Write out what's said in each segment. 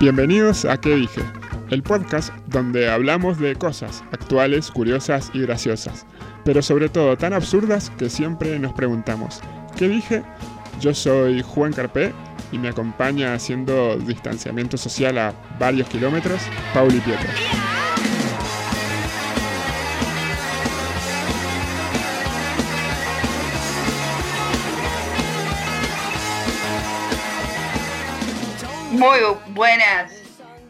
Bienvenidos a ¿Qué dije? El podcast donde hablamos de cosas actuales, curiosas y graciosas, pero sobre todo tan absurdas que siempre nos preguntamos, ¿qué dije? Yo soy Juan Carpé y me acompaña haciendo distanciamiento social a varios kilómetros, Pauli Pietro. Muy buenas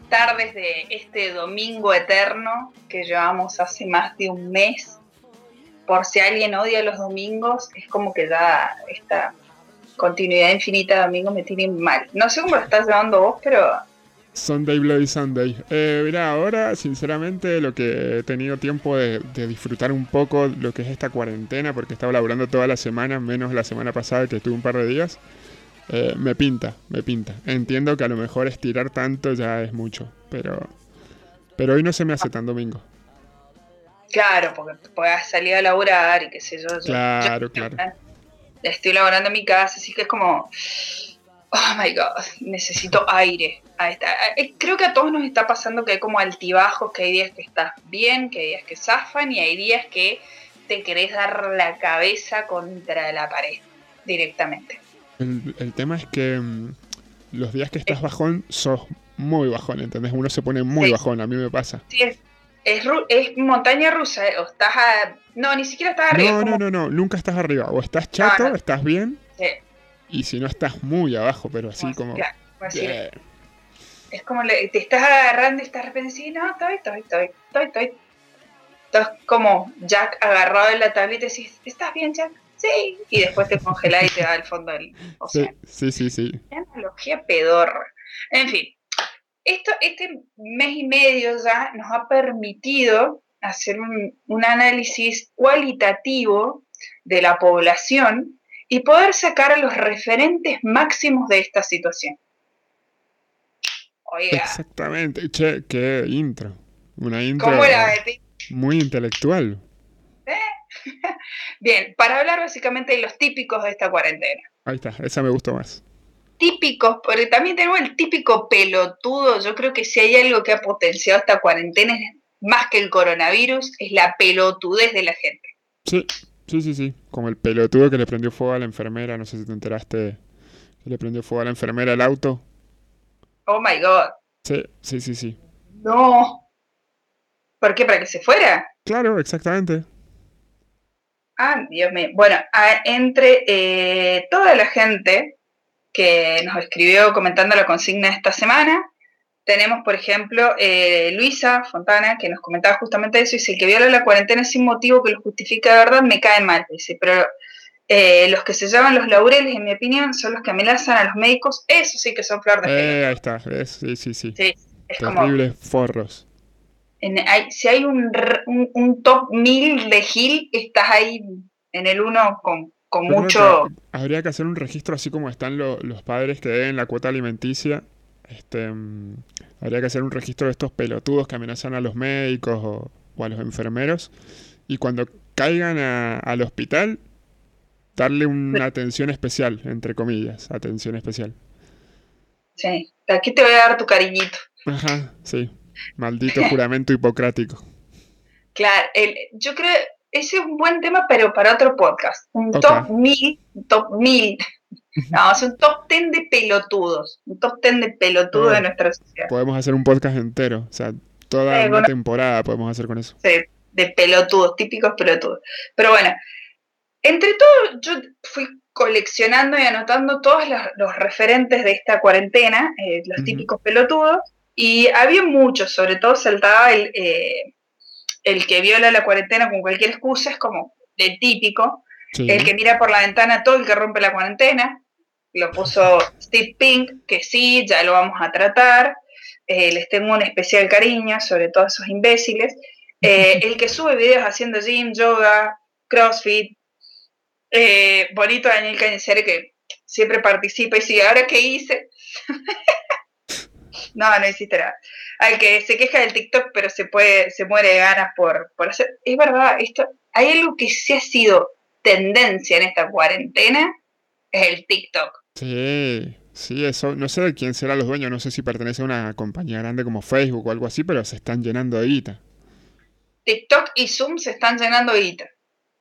tardes de este domingo eterno que llevamos hace más de un mes. Por si alguien odia los domingos, es como que ya esta continuidad infinita de domingo me tiene mal. No sé cómo lo estás llevando vos, pero... Sunday Bloody Sunday. Eh, mira, ahora sinceramente lo que he tenido tiempo de, de, disfrutar un poco lo que es esta cuarentena, porque estaba laburando toda la semana, menos la semana pasada que estuve un par de días. Eh, me pinta, me pinta. Entiendo que a lo mejor estirar tanto ya es mucho, pero, pero hoy no se me hace tan domingo. Claro, porque puedas salir a laburar y qué sé yo. Claro, yo, claro. Estoy laborando en mi casa, así que es como, oh my god, necesito aire. Eh, creo que a todos nos está pasando que hay como altibajos, que hay días que estás bien, que hay días que zafan y hay días que te querés dar la cabeza contra la pared directamente. El, el, tema es que mmm, los días que estás bajón, sos muy bajón, ¿entendés? Uno se pone muy sí. bajón, a mí me pasa. Sí, es, es, es montaña rusa, ¿eh? o estás a... No, ni siquiera estás arriba. No, como... no, no, no, nunca estás arriba. O estás chato, no, no. estás bien, Sí. y si no estás muy abajo, pero así como... Claro, así. Yeah. Es como le, te estás agarrando y estás de repente sí, no, estoy, estoy, estoy, estoy, estoy. Estás como Jack agarrado en la tableta y decís, ¿estás bien, Jack? Sí. Y después te congelás y te va al fondo del océano. Sí, sí, sí. sí. Analogía pedorra. En fin, esto, este mes y medio ya nos ha permitido hacer un, un análisis cualitativo de la población y poder sacar los referentes máximos de esta situación. Oiga. Exactamente. Che, qué intro. Una intro ¿Cómo era? muy intelectual. Bien, para hablar básicamente de los típicos de esta cuarentena. Ahí está, esa me gustó más. Típicos, pero también tenemos el típico pelotudo. Yo creo que si hay algo que ha potenciado esta cuarentena, más que el coronavirus, es la pelotudez de la gente. Sí, sí, sí, sí. Como el pelotudo que le prendió fuego a la enfermera, no sé si te enteraste, que le prendió fuego a la enfermera el auto. Oh my god. Sí, sí, sí, sí. No. ¿Por qué? ¿Para que se fuera? Claro, exactamente. Ah, Dios mío. Bueno, a, entre eh, toda la gente que nos escribió comentando la consigna esta semana, tenemos, por ejemplo, eh, Luisa Fontana, que nos comentaba justamente eso, dice, el que viola la cuarentena sin motivo que lo justifica de verdad me cae mal, dice, pero eh, los que se llaman los laureles, en mi opinión, son los que amenazan a los médicos, eso sí que son flor de eh, Ahí está, es, sí, sí, sí. sí es Terribles como, forros. En, hay, si hay un, un, un, top 1000 de Gil, estás ahí en el 1 con, con mucho... Que habría que hacer un registro así como están lo, los padres que deben la cuota alimenticia. Este, um, habría que hacer un registro de estos pelotudos que amenazan a los médicos o, o a los enfermeros. Y cuando caigan a, al hospital, darle una atención especial, entre comillas, atención especial. Sí, aquí te voy a dar tu cariñito. Ajá, sí. Maldito juramento hipocrático. Claro, el, yo creo ese es un buen tema, pero para otro podcast. Un okay. top mil, top mil. No, es un top ten de pelotudos. Un top ten de pelotudos oh, de nuestra sociedad. Podemos hacer un podcast entero. O sea, toda sí, una bueno, temporada podemos hacer con eso. Sí, de pelotudos, típicos pelotudos. Pero bueno, entre todo, yo fui coleccionando y anotando todos los, los referentes de esta cuarentena, eh, los uh -huh. típicos pelotudos, y había muchos, sobre todo saltaba el, eh, el que viola la cuarentena con cualquier excusa, es como el típico, sí. el que mira por la ventana todo el que rompe la cuarentena, lo puso Steve Pink, que sí, ya lo vamos a tratar, eh, les tengo un especial cariño, sobre todo a esos imbéciles, eh, el que sube videos haciendo gym, yoga, crossfit, eh, bonito Daniel Cañicer que siempre participa y sigue, ¿ahora qué hice? no, no hiciste nada. Al que se queja del TikTok, pero se puede, se muere de ganas por, por hacer. Es verdad, esto, hay algo que sí ha sido tendencia en esta cuarentena, es el TikTok. Sí, Sí, eso, no sé de quién será los dueños, no sé si pertenece a una compañía grande como Facebook o algo así, pero se están llenando de guita. TikTok y Zoom se están llenando de guita.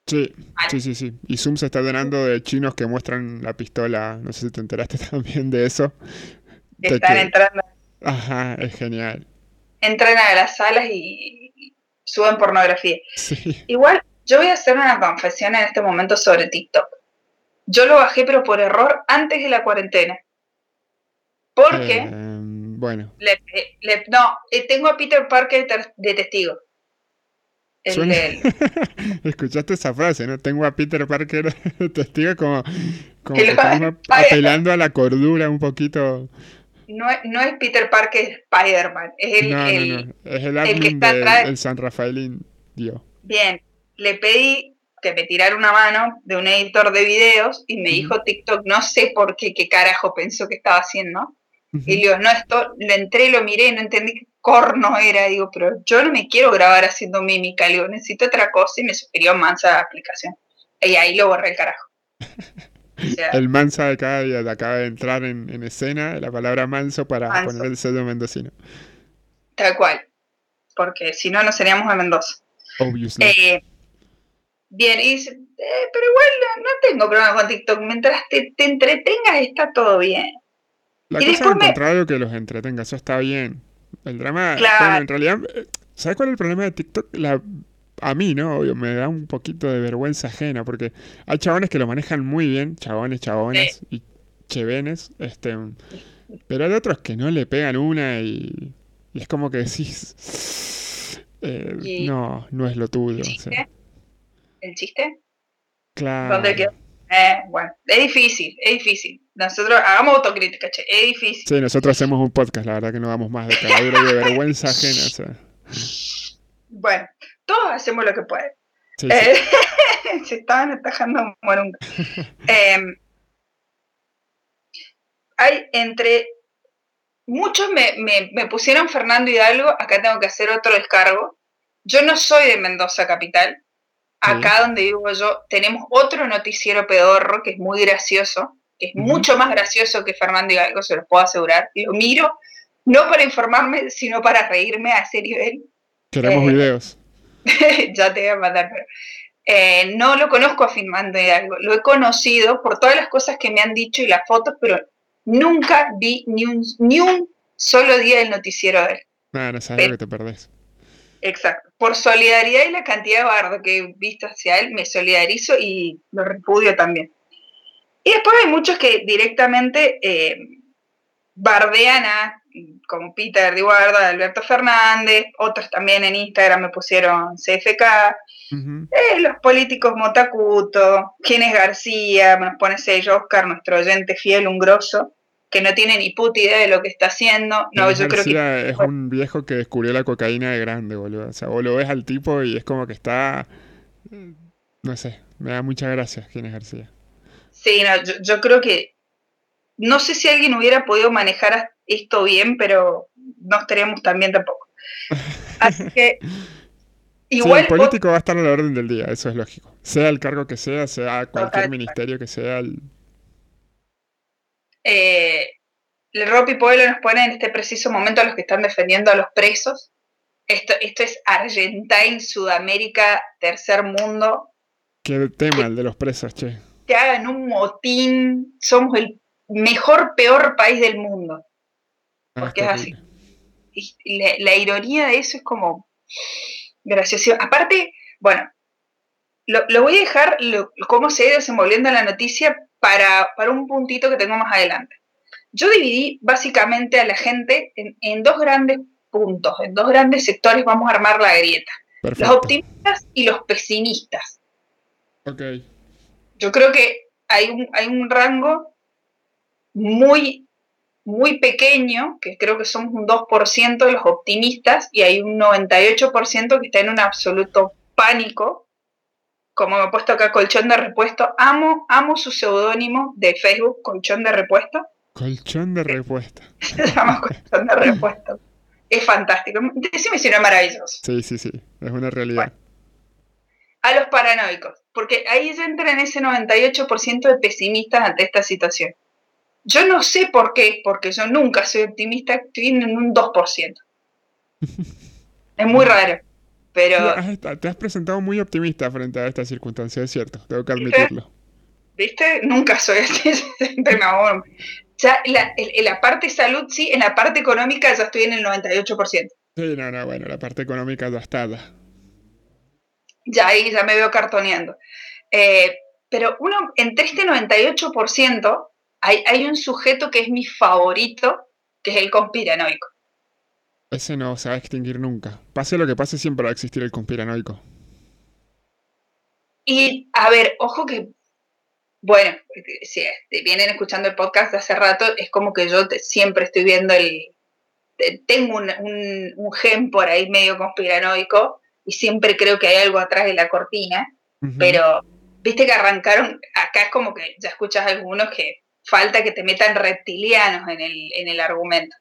Sí, sí, sí, sí. Y Zoom se está llenando de chinos que muestran la pistola. No sé si te enteraste también de eso. Están entrando. Ajá, es genial. Entran a las salas y suben pornografía. Sí. Igual, yo voy a hacer una confesión en este momento sobre TikTok. Yo lo bajé, pero por error, antes de la cuarentena. Porque. Eh, bueno. no, eh, tengo a Peter Parker de testigo. Escuchaste esa frase, ¿no? Tengo a Peter Parker de testigo como, como apelando a la cordura un poquito. No es, no es Peter Parker, es Spider-Man. Es el, no, no, no. Es el admin del San Rafaelín dio. Bien, le pedí que me tirara una mano de un editor de videos y me dijo TikTok, no sé por qué, qué carajo pensó que estaba haciendo. Y le digo, no, esto, lo entré, lo miré, no entendí qué corno era. Digo, pero yo no me quiero grabar haciendo mímica, le digo, necesito otra cosa y me sugirió Mansa aplicación. Y ahí lo borré el carajo. el Mansa de cada día acaba de entrar en, escena, la palabra manso para poner el sello mendocino. Tal cual, porque si no, no seríamos de Mendoza. Obviously. Eh, bien, y dice, eh, pero igual no, tengo problema con TikTok, mientras te, te entretengas está todo bien. La cosa es contrario que los entretenga, eso está bien. El drama, bueno, en realidad, ¿sabes cuál es el problema de TikTok? La, a mí, ¿no? Obvio, me da un poquito de vergüenza ajena, porque hay chabones que lo manejan muy bien, chabones, chabones y chevenes, este, pero hay otros que no le pegan una y, es como que decís, eh, no, no es lo tuyo. ¿El chiste? ¿El chiste? Claro. ¿Dónde quedó? Eh, bueno, es difícil, es difícil. Nosotros hagamos autocrítica, che, es difícil. Sí, nosotros hacemos un podcast, la verdad que no vamos más de caladura y de vergüenza ajena. Bueno, todos hacemos lo que pueden. Eh, se estaban atajando morunga. Em, hay entre. Muchos me, me, me pusieron Fernando Hidalgo, acá tengo que hacer otro descargo. Yo no soy de Mendoza Capital, Acá donde vivo yo tenemos otro noticiero pedorro que es muy gracioso, que es mucho más gracioso que Fernando Hidalgo, se lo puedo asegurar. Lo miro no para informarme, sino para reírme a ese nivel. Queremos eh, videos. ya te voy a mandar. Eh, no lo conozco a Fernando Hidalgo, lo he conocido por todas las cosas que me han dicho y las fotos, pero nunca vi ni un, ni un solo día del noticiero de él. Ah, no sabes lo que te perdés. Exacto. Por solidaridad y la cantidad de bardo que he visto hacia él, me solidarizo y lo repudio también. Y después hay muchos que directamente eh, bardean a, como Peter de Guarda, Alberto Fernández, otros también en Instagram me pusieron CFK, eh, los políticos Motacuto, quién es García, nos pone sello Oscar, nuestro oyente fiel, un grosso que no tiene ni puta idea de lo que está haciendo. No, yo creo que... Es un viejo que descubrió la cocaína de grande, boludo. O sea, vos lo ves al tipo y es como que está... No sé, me da muchas gracias quién es García. Sí, no, yo, creo que... No sé si alguien hubiera podido manejar esto bien, pero no estaríamos tan bien tampoco. Así que... Igual, el político va a estar a la orden del día, eso es lógico. Sea el cargo que sea, sea cualquier ministerio que sea, el, eh, el Ropi Pueblo nos pone en este preciso momento a los que están defendiendo a los presos. Esto, esto es Argentina, Sudamérica, tercer mundo. Qué tema el de los presos, che. Que hagan un motín. Somos el mejor, peor país del mundo. Ah, Porque es así. Y la, ironía de eso es como gracioso. Aparte, bueno, lo, voy a dejar cómo se ha ido desenvolviendo la noticia para, un puntito que tengo más adelante. Yo dividí básicamente a la gente en, dos grandes puntos, en dos grandes sectores vamos a armar la grieta. Los optimistas y los pesimistas. Ok. Yo creo que hay un, hay un rango muy, muy pequeño, que creo que somos un 2% de los optimistas, y hay un 98% que está en un absoluto pánico como me he puesto acá Colchón de Repuesto, amo, amo su seudónimo de Facebook, Colchón de Repuesto. Colchón de Repuesto. Se llama Colchón de Repuesto. Es fantástico. Decime si no es maravilloso. Sí, sí, sí. Es una realidad. a los paranoicos, porque ahí se entra en ese 98% de pesimistas ante esta situación. Yo no sé por qué, porque yo nunca soy optimista, estoy en un 2%. es muy raro, pero... Te has presentado muy optimista frente a esta circunstancia, es cierto, tengo que admitirlo. ¿Viste? Nunca soy así, siempre me Ya, en la parte salud sí, en la parte económica ya estoy en el 98%. Sí, no, no, bueno, la parte económica ya está. Ya ahí ya me veo cartoneando. Eh, pero uno, entre este 98%, hay, hay un sujeto que es mi favorito, que es el conspiranoico. Ese no se va a extinguir nunca. Pase lo que pase, siempre va a existir el conspiranoico. Y, a ver, ojo que, bueno, si vienen escuchando el podcast de hace rato, es como que yo siempre estoy viendo el... Tengo un, un, gen por ahí medio conspiranoico y siempre creo que hay algo atrás de la cortina, pero viste que arrancaron, acá es como que ya escuchas algunos que falta que te metan reptilianos en el, en el argumento.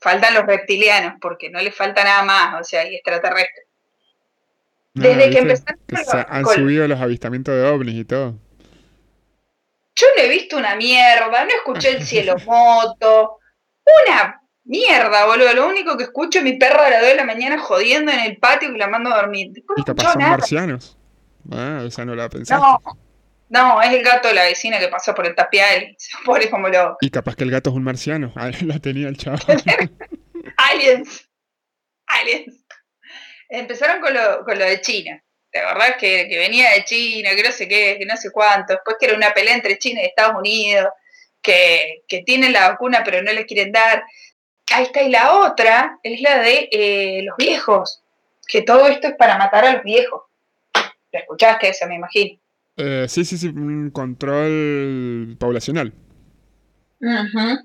Faltan los reptilianos, porque no les falta nada más, o sea, y extraterrestres. Desde que empezaron han subido los avistamientos de ovnis y todo. Yo no he visto una mierda, no escuché el cielo moto, una mierda, boludo. Lo único que escucho es mi perro a las 2 de la mañana jodiendo en el patio y la mando a dormir. y capaz son marcianos. Ah, esa no la pensaste. No, no, es el gato de la vecina que pasó por el tapial pone como loco. Y capaz que el gato es un marciano. Ahí la tenía el chavo. aliens. Aliens. Empezaron con lo, con lo de China. ¿Te acordás que, que, venía de China, que no sé qué, que no sé cuánto? Después que era una pelea entre China y Estados Unidos, que, que tienen la vacuna pero no le quieren dar. Ahí está, y la otra es la de eh, los viejos, que todo esto es para matar a los viejos. ¿La escuchaste esa, me imagino? Eh, sí, sí, sí, un control poblacional. Uh O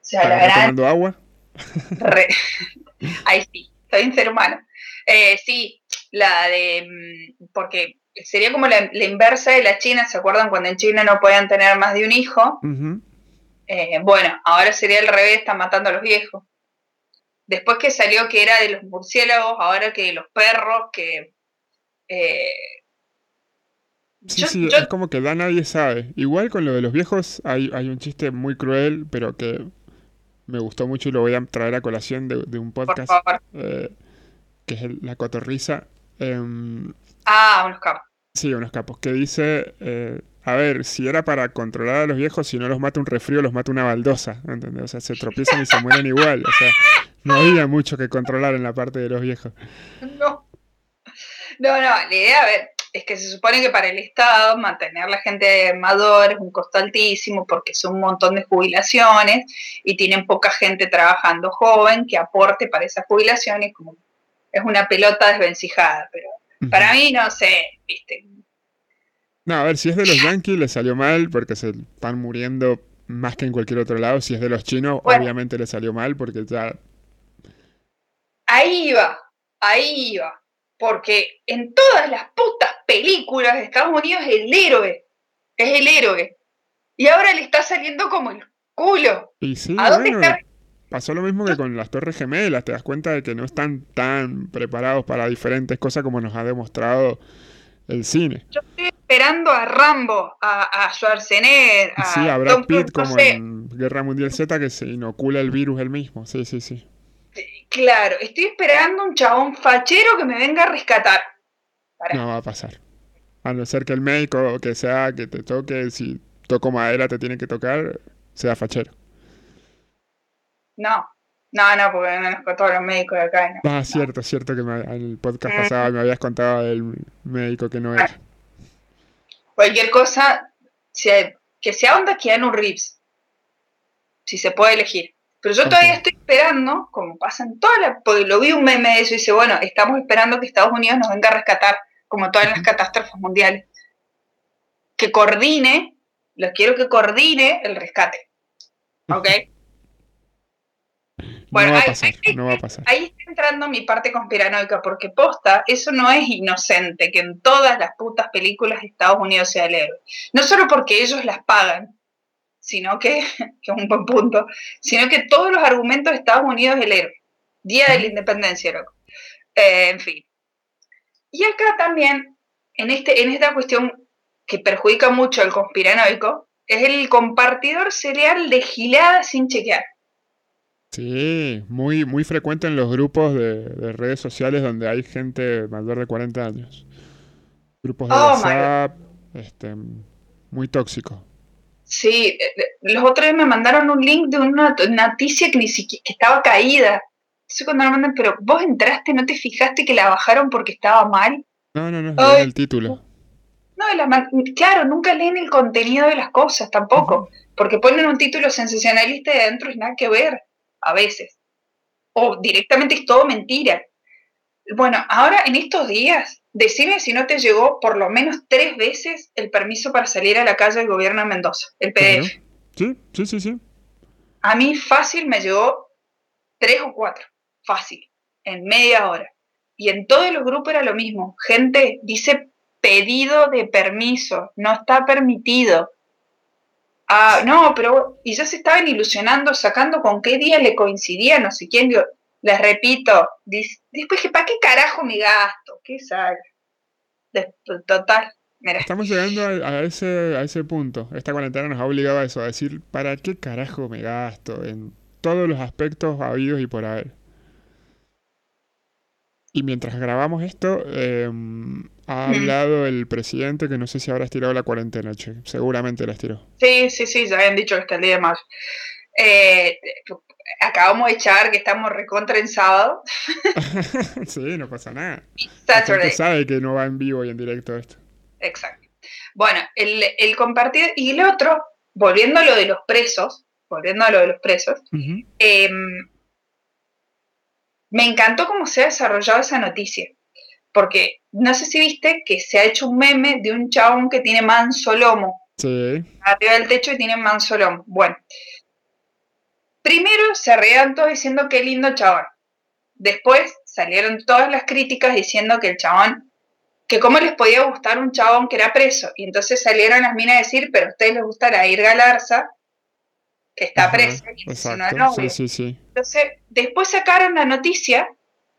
sea, la gran... tomando agua? Ahí sí, soy un ser humano. Eh, sí, la de... Mm, porque sería como la, inversa de la China, ¿se acuerdan cuando en China no podían tener más de un hijo? Eh, bueno, ahora sería al revés, están matando a los viejos. Después que salió que era de los murciélagos, ahora que los perros, que eh, Sí, sí, es como que da nadie sabe. Igual con lo de los viejos hay, hay, un chiste muy cruel, pero que me gustó mucho y lo voy a traer a colación de, un podcast eh, que es La Cotorriza. Em, ah, unos capos. Sí, unos capos, que dice, eh, a ver, si era para controlar a los viejos, si no los mata un refrío, los mata una baldosa, ¿entendés? O sea, se tropiezan y se mueren igual. O sea, no había mucho que controlar en la parte de los viejos. No. No, no, la idea, a ver, es que se supone que para el Estado mantener la gente mayor es un costo altísimo porque son un montón de jubilaciones y tienen poca gente trabajando joven que aporte para esas jubilaciones, como es una pelota desvencijada, pero para mí no sé, viste. No, a ver, si es de los yankees le salió mal porque se están muriendo más que en cualquier otro lado. Si es de los chinos, obviamente le salió mal porque ya... Ahí iba, ahí iba porque en todas las putas películas de Estados Unidos el héroe es el héroe. Y ahora le está saliendo como el culo. Y sí, ¿A dónde está? Pasó lo mismo que con las Torres Gemelas, te das cuenta de que no están tan preparados para diferentes cosas como nos ha demostrado el cine. Yo estoy esperando a Rambo, a, a Schwarzenegger, a Sí, a Brad Pitt como en Guerra Mundial Z que se inocula el virus él mismo, sí, sí, sí. Claro, estoy esperando un chabón fachero que me venga a rescatar. No va a pasar. A no ser que el médico que sea que te toque, si toco madera te tiene que tocar, sea fachero. No, no, no, porque no conozco todos los médicos de acá. No, ah, cierto, cierto que en el podcast pasado me habías contado del médico que no era. Cualquier cosa, que sea onda un Reeves. Si se puede elegir. Pero yo todavía estoy esperando, como pasa en todas las... Porque lo vi un meme de eso y dice, bueno, estamos esperando que Estados Unidos nos venga a rescatar, como todas las catástrofes mundiales. Que coordine, lo quiero que coordine el rescate. ¿Ok? Bueno, ahí, no va a pasar. ahí está entrando mi parte conspiranoica, porque posta, eso no es inocente, que en todas las putas películas de Estados Unidos sea el héroe. No solo porque ellos las pagan, sino que, que es un buen punto, sino que todos los argumentos de Estados Unidos es el héroe. Día de la independencia, loco. Eh, en fin. Y acá también, en, este, en esta cuestión que perjudica mucho al conspiranoico, Es el compartidor cereal de gileada sin chequear. Sí, muy, muy frecuente en los grupos de, redes sociales donde hay gente mayor de 40 años. Grupos de oh, WhatsApp, este, muy tóxico. Sí, eh, eh, los otros me mandaron un link de una noticia que ni siquiera que estaba caída. Entonces cuando me mandan, pero vos entraste, ¿no te fijaste que la bajaron porque estaba mal? No, no, no, no el título. No, claro, nunca leen el contenido de las cosas tampoco, porque ponen un título sensacionalista y adentro es nada que ver, a veces. O directamente es todo mentira. Bueno, ahora en estos días, decime si no te llegó por lo menos tres veces el permiso para salir a la calle del gobierno de Mendoza, el PDF. Sí, sí, sí, sí. A mí fácil me llegó tres o cuatro, fácil, en media hora. Y en todos los grupos era lo mismo. Gente dice pedido de permiso, no está permitido. Ah, no, pero y ya se estaban ilusionando, sacando con qué día le coincidía, no sé quién. les repito, después ¿para qué carajo me gasto? ¿Qué sale? Total. Estamos llegando a, ese, a ese punto. Esta cuarentena nos ha obligado a eso, a decir, ¿para qué carajo me gasto? En todos los aspectos habidos y por haber. Y mientras grabamos esto, em, ha hablado el presidente que no sé si habrá estirado la cuarentena, che. Seguramente la estiró. Sí, sí, sí, ya habían dicho que está el día de mayo. Eh, acabamos de echar que estamos recontra en sábado. sí, no pasa nada. Saturday. sabe que no va en vivo y en directo esto. Exacto. Bueno, el, el compartir y el otro, volviendo a lo de los presos, volviendo a lo de los presos, me encantó cómo se ha desarrollado esa noticia, porque no sé si viste que se ha hecho un meme de un chabón que tiene manso lomo. Sí. Arriba del techo y tiene manso lomo. Bueno, primero se reían todos diciendo qué lindo chabón. Después salieron todas las críticas diciendo que el chabón, que cómo les podía gustar un chabón que era preso. Y entonces salieron las minas a decir, pero a ustedes les gusta la Ir Galarza, que está presa Sí, sí, sí. Entonces, después sacaron la noticia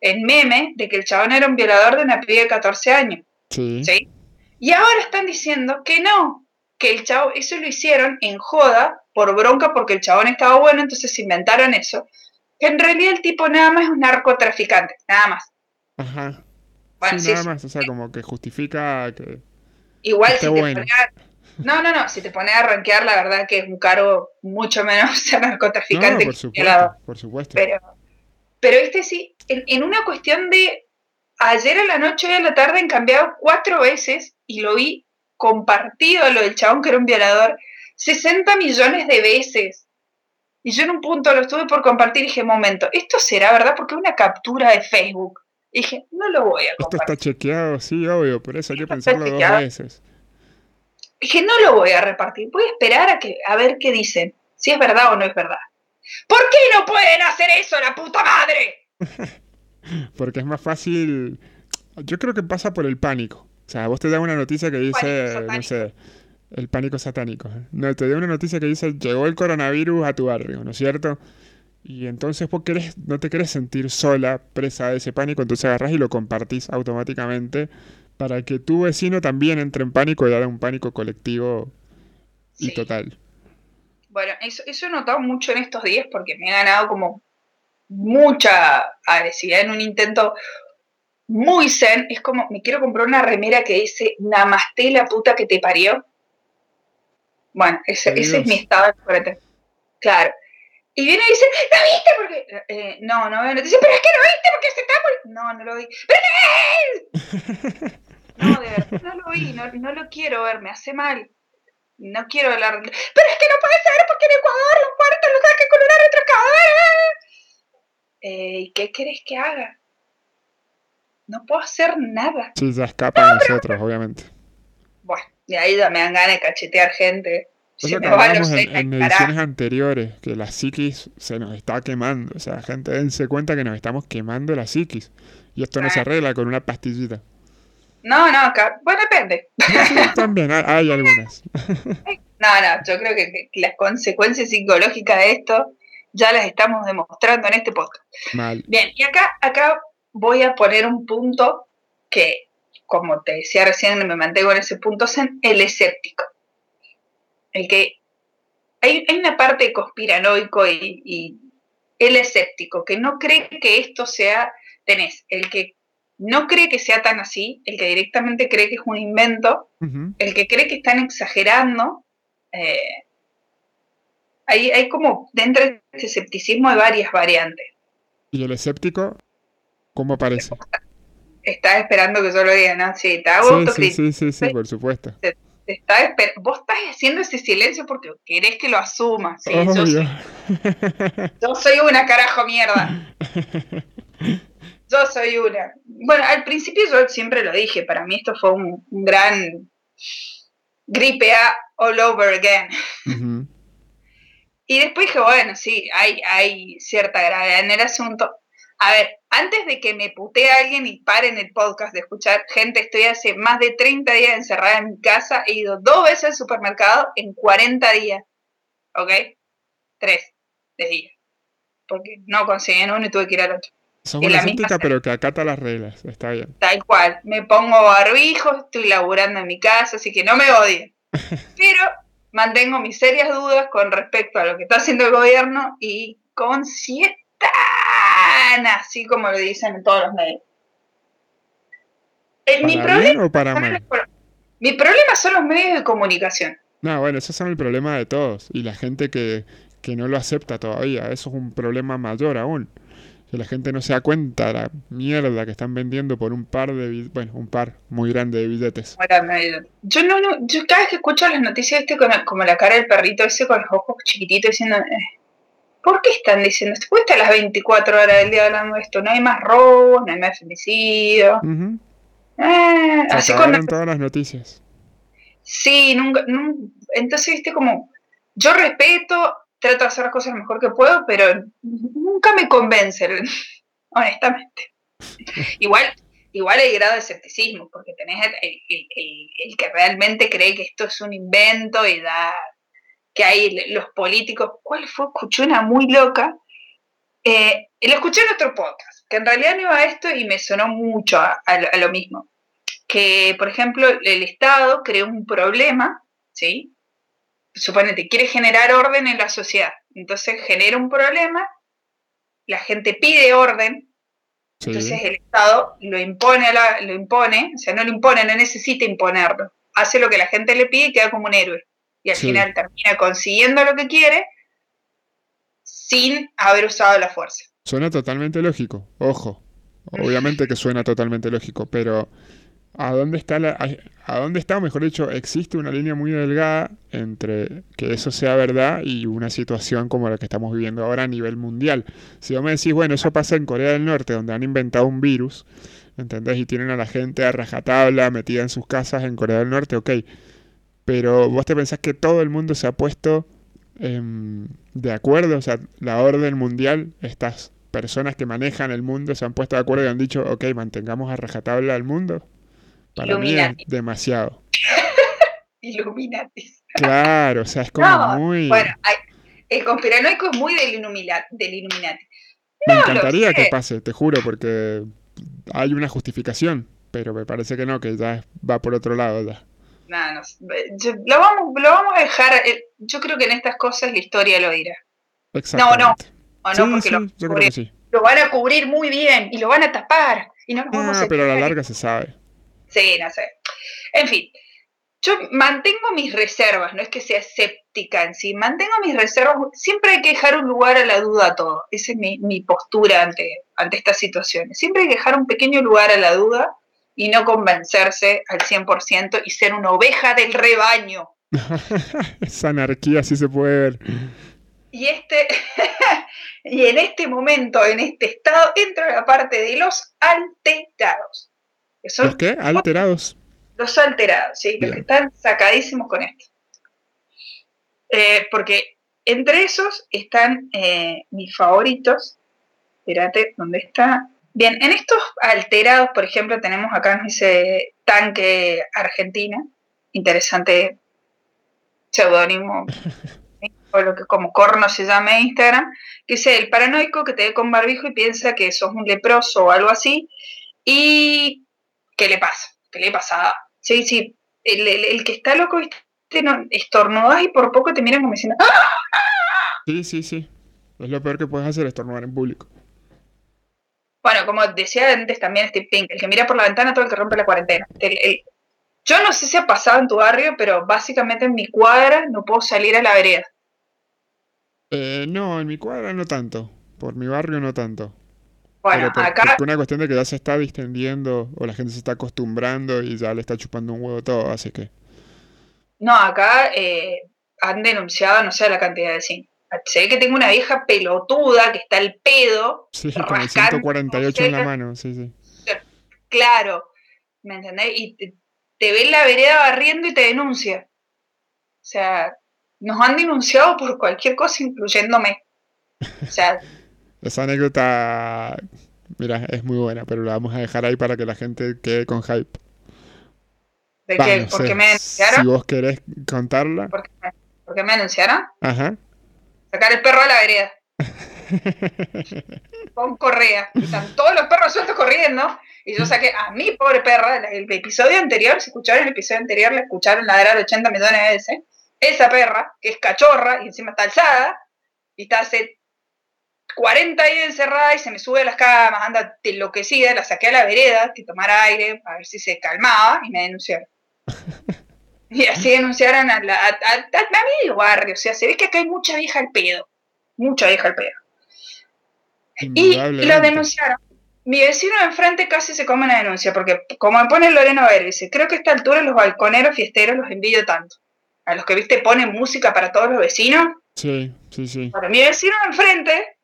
en meme de que el chabón era un violador de una piba de 14 años. Sí. Y ahora están diciendo que no, que el chabón, eso lo hicieron en joda, por bronca, porque el chabón estaba bueno, entonces inventaron eso. Que en realidad el tipo nada más es un narcotraficante, nada más. Ajá. Bueno, sí, nada más, o sea, como que justifica que. Igual si te no, no, no. Si te pones a rankear, la verdad que es un cargo mucho menos ser narcotraficante. No, por supuesto, por supuesto. Pero, pero este sí, en, una cuestión de ayer a la noche y a la tarde han cambiado cuatro veces y lo vi compartido lo del chabón que era un violador 60 millones de veces. Y yo en un punto lo estuve por compartir y dije, momento, esto será verdad porque es una captura de Facebook. Y dije, no lo voy a compartir. Esto está chequeado, sí, obvio, por eso hay que pensarlo dos veces. Dije, no lo voy a repartir, voy a esperar a, que, a ver qué dicen, si es verdad o no es verdad. ¿Por qué no pueden hacer eso, la puta madre? Porque es más fácil. Yo creo que pasa por el pánico. O sea, vos te da una noticia que dice, no sé, el pánico satánico. No, te da una noticia que dice, llegó el coronavirus a tu barrio, ¿no es cierto? Y entonces vos querés, no te querés sentir sola, presa de ese pánico, entonces agarrás y lo compartís automáticamente para que tu vecino también entre en pánico y haga un pánico colectivo y total. Bueno, eso, eso he notado mucho en estos días porque me he ganado como mucha agresividad en un intento muy zen. Es como, me quiero comprar una remera que dice, namaste la puta que te parió. Bueno, ese, ese es mi estado de Claro. Y viene y dice, ¿no viste? Porque, eh, no, no veo dice, pero es que no viste porque se está No, no lo vi. ¡Pero No, de verdad, no lo vi, no, no lo quiero ver, me hace mal. No quiero hablar. Pero es que no puede ser porque en Ecuador los muertos los sacan con una retrocadora. Eh, ¿Y qué querés que haga? No puedo hacer nada. Sí, ya escapa de nosotros, obviamente. Bueno, y ahí ya me dan ganas de cachetear gente. Eso que hablábamos en, en ediciones anteriores, que la psiquis se nos está quemando. O sea, gente, dense cuenta que nos estamos quemando la psiquis. Y esto no se arregla con una pastillita. No, no, bueno, depende. también hay algunas. No, no, yo creo que, las consecuencias psicológicas de esto ya las estamos demostrando en este podcast. Mal. Bien, y acá, acá voy a poner un punto que, como te decía recién, me mantengo en ese punto, es el escéptico. El que hay, una parte conspiranoico y, y el escéptico, que no cree que esto sea, tenés el que no cree que sea tan así, el que directamente cree que es un invento, el que cree que están exagerando. Eh, hay, hay como dentro de ese escepticismo hay varias variantes. ¿Y el escéptico cómo aparece? Estás esperando que yo lo diga, ¿no? Sí, te sí, sí, sí, sí, por supuesto. Vos estás haciendo ese silencio porque querés que lo asuma. ¿sí? Yo, soy, yo soy una carajo mierda. Yo soy una. Bueno, al principio yo siempre lo dije, para mí esto fue un, gran gripe A all over again. Y después dije, bueno, sí, hay, hay cierta gravedad en el asunto. A ver, antes de que me putee alguien y paren el podcast de escuchar, gente, estoy hace más de 30 días encerrada en mi casa, he ido dos veces al supermercado en 40 días, ¿ok? Tres de días, porque no conseguí uno y tuve que ir al otro. Sos una escéptica, pero que acata las reglas, está bien. Tal cual, me pongo barbijo, estoy laburando en mi casa, así que no me odien. pero mantengo mis serias dudas con respecto a lo que está haciendo el gobierno y con si es tan así como lo dicen en todos los medios. Eh, ¿Para mi problema, o para mal? Mi problema son los medios de comunicación. No, bueno, esos son el problema de todos. Y la gente que, que no lo acepta todavía. Eso es un problema mayor aún que la gente no se da cuenta de la mierda que están vendiendo por un par de, bueno, un par muy grande de billetes. Yo no, no, yo cada vez que escucho las noticias este con como la cara del perrito ese con los ojos chiquititos diciendo, eh, ¿por qué están diciendo esto? Cuesta las 24 horas del día hablando de esto, no hay más robo, no hay más femicidio. eh, así con todas las noticias. Sí, nunca, nunca, entonces viste como, yo respeto trato de hacer las cosas lo mejor que puedo, pero nunca me convencen, honestamente. igual, igual hay grado de escepticismo, porque tenés el, que realmente cree que esto es un invento y da que hay los políticos. ¿Cuál fue? Escuché una muy loca. Eh, lo escuché en otro podcast, que en realidad no iba a esto y me sonó mucho a, a lo mismo. Que, por ejemplo, el Estado creó un problema, ¿sí? Suponete, quiere generar orden en la sociedad. Entonces genera un problema, la gente pide orden, entonces el Estado lo impone, lo impone, o sea, no lo impone, no necesita imponerlo. Hace lo que la gente le pide y queda como un héroe. Y al final termina consiguiendo lo que quiere sin haber usado la fuerza. Suena totalmente lógico, ojo. Obviamente que suena totalmente lógico, pero a dónde está la, a, dónde está, o mejor dicho, existe una línea muy delgada entre que eso sea verdad y una situación como la que estamos viviendo ahora a nivel mundial. Si vos me decís, bueno, eso pasa en Corea del Norte, donde han inventado un virus, ¿entendés? Y tienen a la gente a rajatabla metida en sus casas en Corea del Norte, ok. Pero vos te pensás que todo el mundo se ha puesto em, de acuerdo, o sea, la orden mundial, estas personas que manejan el mundo se han puesto de acuerdo y han dicho, ok, mantengamos a rajatabla al mundo. Para mí es demasiado. Illuminati. Claro, o sea, es como muy. Bueno, el conspiranoico es muy del, Illuminati. me encantaría que pase, te juro, porque hay una justificación, pero me parece que no, que ya va por otro lado ya. No, no, lo, vamos, lo vamos a dejar. Eh, yo creo que en estas cosas la historia lo dirá. No, no. O no, porque lo, lo, van a cubrir muy bien y lo van a tapar. Y no, ah, pero a la larga se sabe. Sí, no sé. En fin, yo mantengo mis reservas, no es que sea escéptica en sí, mantengo mis reservas, siempre hay que dejar un lugar a la duda a todo, esa es mi, postura ante, ante estas situaciones, siempre hay que dejar un pequeño lugar a la duda y no convencerse al 100% y ser una oveja del rebaño. Esa anarquía sí se puede ver. Y, este, y en este momento, en este estado, entra la parte de los alterados. ¿Los qué? Alterados. Los alterados, sí, los que están sacadísimos con esto. Eh, porque entre esos están eh, mis favoritos. Espérate, ¿dónde está? Bien, en estos alterados, por ejemplo, tenemos acá ese tanque Argentina, interesante seudónimo, o lo que como corno se llama en Instagram, que es el paranoico que te ve con barbijo y piensa que sos un leproso o algo así, y ¿qué le pasa? ¿Qué le pasa? Sí, sí, el, que está loco, no, estornudas y por poco te miran como diciendo ¡Ah! Sí, sí, sí. Es lo peor que puedes hacer, estornudar en público. Bueno, como decía antes también Steve Pink, el que mira por la ventana todo el que rompe la cuarentena. yo no sé si ha pasado en tu barrio, pero básicamente en mi cuadra no puedo salir a la vereda. Eh, no, en mi cuadra no tanto. Por mi barrio no tanto. Bueno, acá. Es una cuestión de que ya se está distendiendo o la gente se está acostumbrando y ya le está chupando un huevo todo, así que. No, acá eh, han denunciado, no sé la cantidad de sí. Sé que tengo una vieja pelotuda que está el pedo. Sí, con el 148 en la mano, sí, sí. Claro, ¿me entendés? Y te, ve en la vereda barriendo y te denuncia. O sea, nos han denunciado por cualquier cosa, incluyéndome. O sea. Esa anécdota, mira, es muy buena, pero la vamos a dejar ahí para que la gente quede con hype. ¿De qué? ¿Por qué me denunciaron? Si vos querés contarla. ¿Por qué me, ¿por qué me denunciaron? Ajá. Sacar el perro a la vereda. Con correa. Están todos los perros sueltos corriendo. Y yo saqué a mi pobre perra, el, episodio anterior, si escucharon el episodio anterior, le escucharon ladrar 80 millones de veces. Esa perra, que es cachorra y encima está alzada, y está hace 40 días encerrada y se me sube a las camas, anda enloquecida, la saqué a la vereda, que tomara aire, a ver si se calmaba, y me denunciaron. Y así denunciaron a, la, a, a, mi barrio. O sea, se ve que acá hay mucha vieja al pedo. Mucha vieja al pedo. Y lo denunciaron. Mi vecino de enfrente casi se come una denuncia, porque como me pone Loreno Ver, dice, creo que a esta altura los balconeros fiesteros los envidio tanto. A los que, viste, ponen música para todos los vecinos. Sí, sí, sí. Bueno, mi vecino de enfrente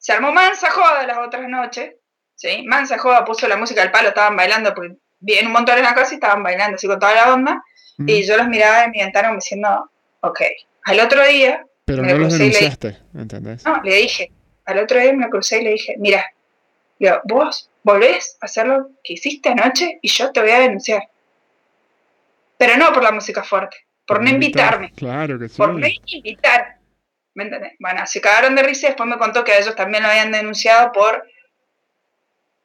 se armó mansa joda las otras noches. ¿sí? Mansa joda, puso la música al palo, estaban bailando, porque vi un montón en la casa y estaban bailando así con toda la onda. Y yo los miraba en mi ventana como diciendo, ok. Al otro día. Pero no los denunciaste, ¿entendés? No, le dije. Al otro día me crucé y le dije, mira, vos volvés a hacer lo que hiciste anoche y yo te voy a denunciar. Pero no por la música fuerte, por, no invitarme. Claro que sí. Por no invitar. ¿Me entendés? Bueno, se cagaron de risa y después me contó que a ellos también lo habían denunciado por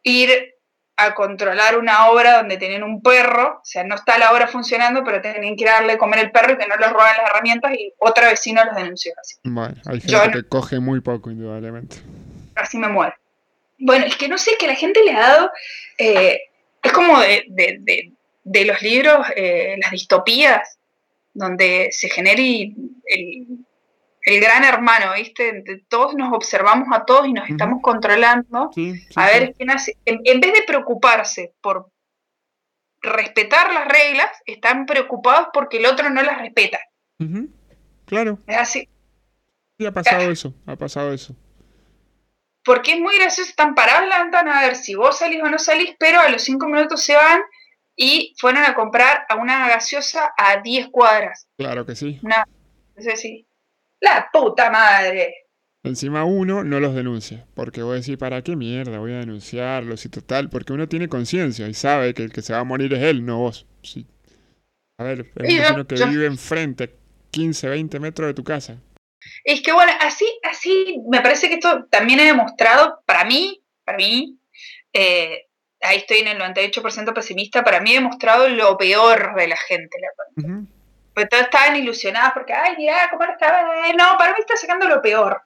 ir a controlar una obra donde tienen un perro, o sea, no está la obra funcionando, pero tienen que darle a comer el perro y que no les roban las herramientas y otro vecino los denunció así. Bueno, hay gente que coge muy poco, indudablemente. Casi me muero. Bueno, es que no sé, que la gente le ha dado, eh, es como de, de, de, los libros, eh, las distopías, donde se genera el, el gran hermano, ¿viste? Todos nos observamos a todos y nos estamos controlando. a ver quién hace. En, vez de preocuparse por respetar las reglas, están preocupados porque el otro no las respeta. Claro. Es así. Sí, ha pasado eso, ha pasado eso. Porque es muy gracioso, están parados la ventana a ver si vos salís o no salís, pero a los cinco minutos se van y fueron a comprar a una gaseosa a 10 cuadras. Claro que sí. Una, no sí. La puta madre. Encima uno no los denuncia, porque voy a decir, ¿para qué mierda voy a denunciarlos y total? Porque uno tiene conciencia y sabe que el que se va a morir es él, no vos. Sí. A ver, es un que vive enfrente, 15, 20 metros de tu casa. Es que bueno, así, así, me parece que esto también he demostrado, para mí, para mí, eh, ahí estoy en el 98% pesimista, para mí he demostrado lo peor de la gente. La pues todos estaban ilusionados porque, ay, mira, cómo estaba. No, para mí está sacando lo peor.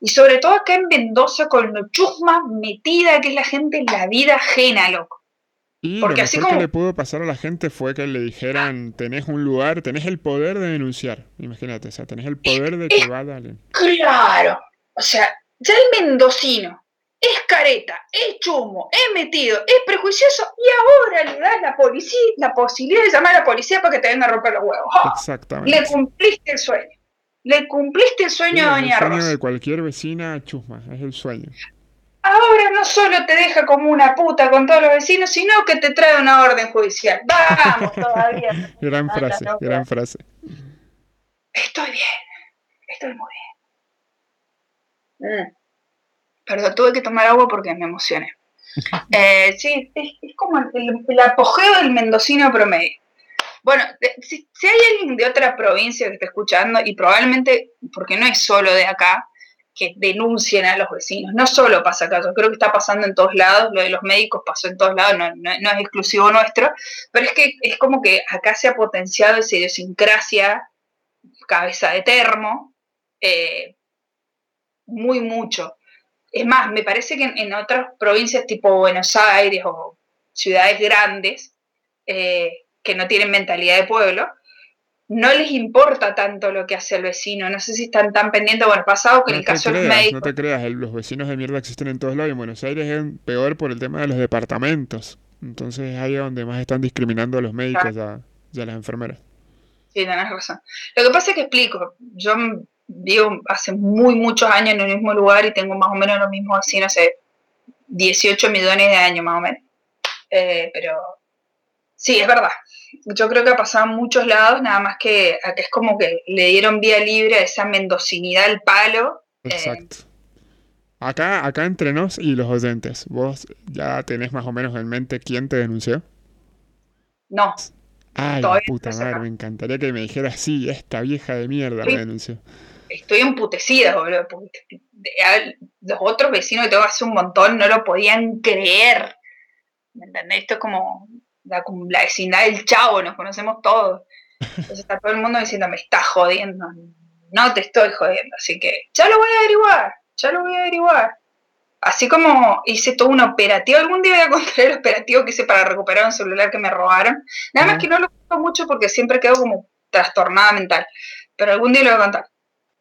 Y sobre todo acá en Mendoza con lo chusma metida que es la gente en la vida ajena, loco. Y Porque lo así como... que le pudo pasar a la gente fue que le dijeran, tenés un lugar, tenés el poder de denunciar. Imagínate, o sea, tenés el poder de que va a darle. Claro. O sea, ya el mendocino es careta, es chumo, es metido, es prejuicioso y ahora le das la, policía, la posibilidad de llamar a la policía para que te venga a romper los huevos. Exactamente. Le cumpliste el sueño. Le cumpliste el sueño a Doña Rosa. El sueño de cualquier vecina chusma, es el sueño. Ahora no solo te deja como una puta con todos los vecinos, sino que te trae una orden judicial. Vamos todavía. gran frase, gran frase. Estoy bien, estoy muy bien. Mm. Perdón, tuve que tomar agua porque me emocioné. Eh, sí, es, como el, apogeo del mendocino promedio. Bueno, si, hay alguien de otra provincia que esté escuchando, y probablemente, porque no es solo de acá, que denuncien a los vecinos. No solo pasa acá, yo creo que está pasando en todos lados, lo de los médicos pasó en todos lados, no, es exclusivo nuestro, pero es que es como que acá se ha potenciado esa idiosincrasia, cabeza de termo, eh, muy mucho. Es más, me parece que en, otras provincias tipo Buenos Aires o ciudades grandes, eh, que no tienen mentalidad de pueblo, no les importa tanto lo que hace el vecino. No sé si están tan pendientes. Bueno, pasado con el caso de los médicos. No te creas, los vecinos de mierda existen en todos lados. Y en Buenos Aires es peor por el tema de los departamentos. Entonces es ahí donde más están discriminando a los médicos y, a, las enfermeras. Sí, tenés razón. Lo que pasa es que explico. Yo vivo hace muy muchos años en el mismo lugar y tengo más o menos los mismos vecinos hace 18 millones de años más o menos. Eh, pero sí, es verdad yo creo que ha pasado en muchos lados, nada más que es como que le dieron vía libre a esa mendocinidad al palo. Eh, Exacto. Acá, acá entre nos y los oyentes, ¿vos ya tenés más o menos en mente quién te denunció? No. Ay, puta madre, me encantaría que me dijeras, sí, esta vieja de mierda me denunció. Estoy emputecida, boludo, porque los otros vecinos que tengo hace un montón no lo podían creer. ¿Me entendés? Esto es como, la, la vecindad del chavo, nos conocemos todos. Entonces está todo el mundo diciendo, me estás jodiendo. No te estoy jodiendo, así que ya lo voy a averiguar, ya lo voy a averiguar. Así como hice todo un operativo, algún día voy a contar el operativo que hice para recuperar un celular que me robaron. Nada más que no lo cuento mucho porque siempre quedo como trastornada mental. Pero algún día lo voy a contar.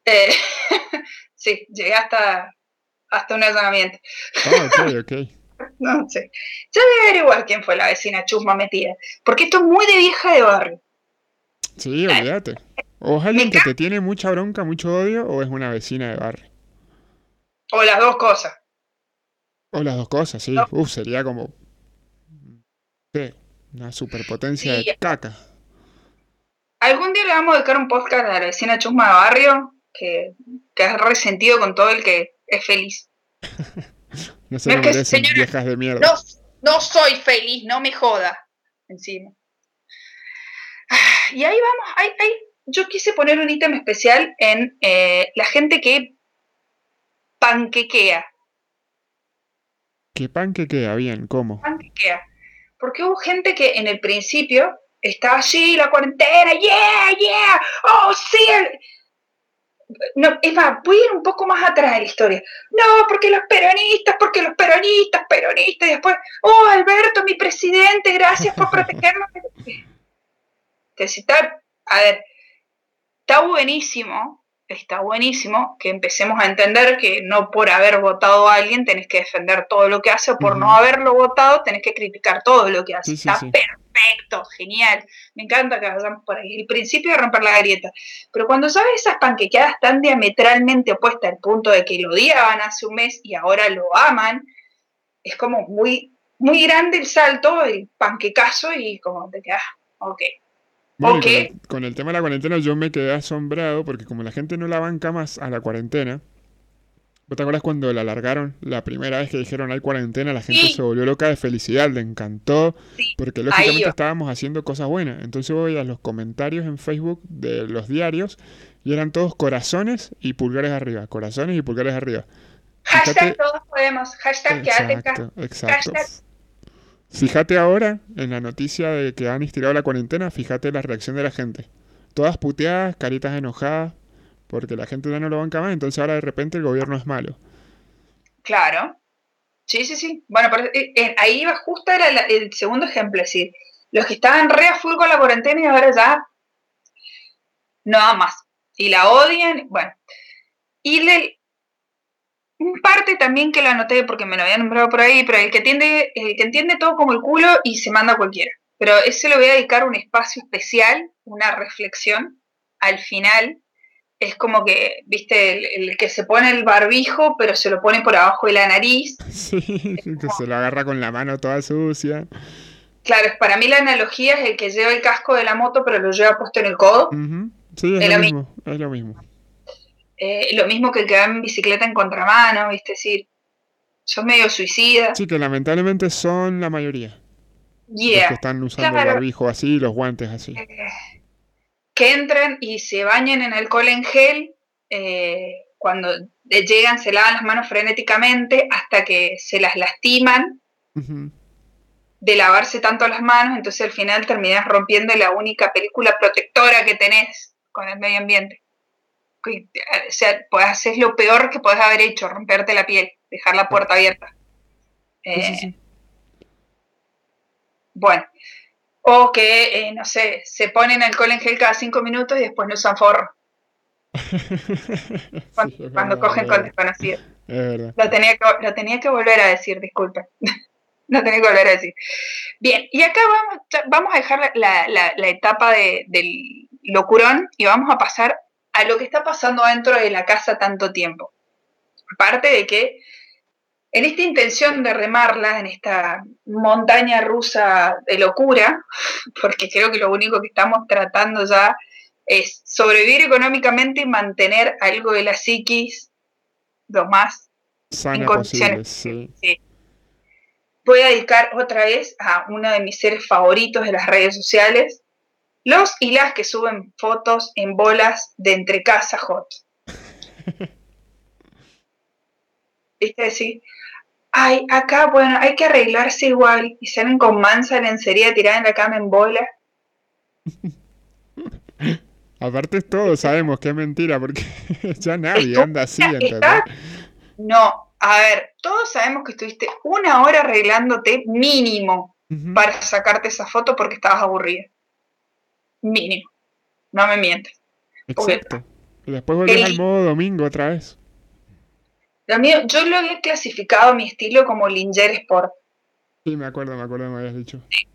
Eh, sí, llegué hasta, hasta un allanamiento. Ah, ok, ok. no sé. Ya voy a averiguar quién fue la vecina chusma metida. Porque esto es muy de vieja de barrio. Sí, olvídate. O es alguien que te tiene mucha bronca, mucho odio, o es una vecina de barrio. O las dos cosas. O las dos cosas, sí. Uf, sería como. Sí, una superpotencia de caca. Algún día le vamos a dedicar un podcast a la vecina chusma de barrio que, que es resentido con todo el que es feliz. No se viejas de mierda. No, soy feliz, no me joda. Encima. Y ahí vamos, yo quise poner un ítem especial en eh, la gente que panquequea. ¿Qué panquequea? Bien, ¿cómo? Panquequea. Porque hubo gente que en el principio estaba allí, la cuarentena, yeah, yeah, oh, sí, no, es más, voy a ir un poco más atrás de la historia. No, porque los peronistas, porque los peronistas, peronistas, y después, oh, Alberto, mi presidente, gracias por protegernos. está, a ver, está buenísimo, está buenísimo que empecemos a entender que no por haber votado a alguien tenés que defender todo lo que hace, o por no haberlo votado tenés que criticar todo lo que hace. está perfecto, genial. Me encanta que vayamos por ahí. El principio de romper la grieta. Pero cuando sabes esas panquequeadas tan diametralmente opuestas al punto de que lo odiaban hace un mes y ahora lo aman, es como muy, muy grande el salto, el panquecazo y como te quedas, ok. Con, el, tema de la cuarentena yo me quedé asombrado porque como la gente no la banca más a la cuarentena, ¿Vos te acuerdas cuando la alargaron la primera vez que dijeron hay cuarentena? La gente se volvió loca de felicidad, le encantó, porque lógicamente estábamos haciendo cosas buenas. Entonces voy a los comentarios en Facebook de los diarios y eran todos corazones y pulgares arriba, corazones y pulgares arriba. Hashtag todos podemos, hashtag exacto, exacto. Fíjate ahora en la noticia de que han estirado la cuarentena, fíjate la reacción de la gente. Todas puteadas, caritas enojadas, porque la gente ya no lo banca más, entonces ahora de repente el gobierno es malo. Claro. Sí, sí, sí. Bueno, eh, eh, ahí va justo era el segundo ejemplo, es decir, los que estaban re a full con la cuarentena y ahora ya no da más. Y la odian, bueno. Y le, un parte también que la anoté porque me lo había nombrado por ahí, pero el que entiende, el que entiende todo como el culo y se manda a cualquiera. Pero ese le voy a dedicar un espacio especial, una reflexión al final, es como que, viste, el, que se pone el barbijo, pero se lo pone por abajo de la nariz. Sí, que se lo agarra con la mano toda sucia. Claro, para mí la analogía es el que lleva el casco de la moto, pero lo lleva puesto en el codo. Sí, es, lo mismo, es lo mismo. Eh, lo mismo que el que va en bicicleta en contramano, viste, decir, son medio suicidas. Sí, que lamentablemente son la mayoría. Yeah. Los que están usando el barbijo así, los guantes así. Eh, que entren y se bañen en alcohol en gel eh, cuando llegan se lavan las manos frenéticamente hasta que se las lastiman de lavarse tanto las manos, entonces al final terminas rompiendo la única película protectora que tenés con el medio ambiente. O sea, pues hacer lo peor que podés haber hecho, romperte la piel, dejar la puerta abierta. Eh, bueno, o que, eh, no sé, se ponen alcohol en gel cada cinco minutos y después no usan forro. cuando, cogen con desconocidos. Lo tenía, que, lo tenía que volver a decir, disculpe. lo tenía que volver a decir. Bien, y acá vamos, vamos a dejar la, la, etapa de, del locurón y vamos a pasar a lo que está pasando dentro de la casa tanto tiempo. Aparte de que en esta intención de remarla, en esta montaña rusa de locura, porque creo que lo único que estamos tratando ya es sobrevivir económicamente y mantener algo de la psiquis lo más Sana posible, sí. Voy a dedicar otra vez a uno de mis seres favoritos de las redes sociales, los y las que suben fotos en bolas de entre casa hot. ¿Viste? Decir, ay, acá, bueno, hay que arreglarse igual. Y salen con mansa lencería tirada en la cama en bola. Aparte todos sabemos que es mentira, porque ya nadie anda así, ¿entendés? No, a ver, todos sabemos que estuviste una hora arreglándote mínimo para sacarte esa foto porque estabas aburrida. Mínimo. No me mientes. Exacto. Y después volvés al modo domingo otra vez. Mío, yo lo había clasificado mi estilo como Linger Sport. Sí, me acuerdo, me acuerdo, me habías dicho. Sí,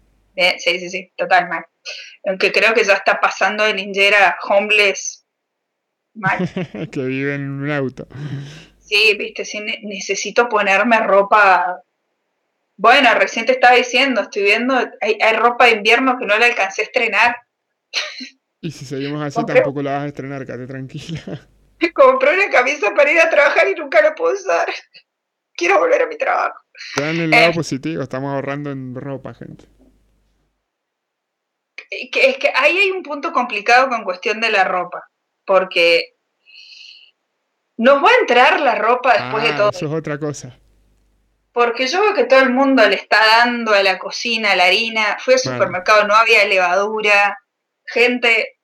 sí, sí, sí totalmente. Aunque creo que ya está pasando de Linger a homeless. que vive en un auto. Sí, viste, sí, necesito ponerme ropa. Bueno, recién te estaba diciendo, estoy viendo, hay, ropa de invierno que no la alcancé a estrenar. Y si seguimos así, tampoco la vas a estrenar, quédate tranquila. Compré una camisa para ir a trabajar y nunca la puedo usar. Quiero volver a mi trabajo. Vean el lado eh. positivo, estamos ahorrando en ropa, gente. es que ahí hay un punto complicado con cuestión de la ropa, porque nos va a entrar la ropa después de ah, todo. Eso es otra cosa. Porque yo veo que todo el mundo le está dando a la cocina, a la harina. Fui al supermercado, no había levadura. Gente.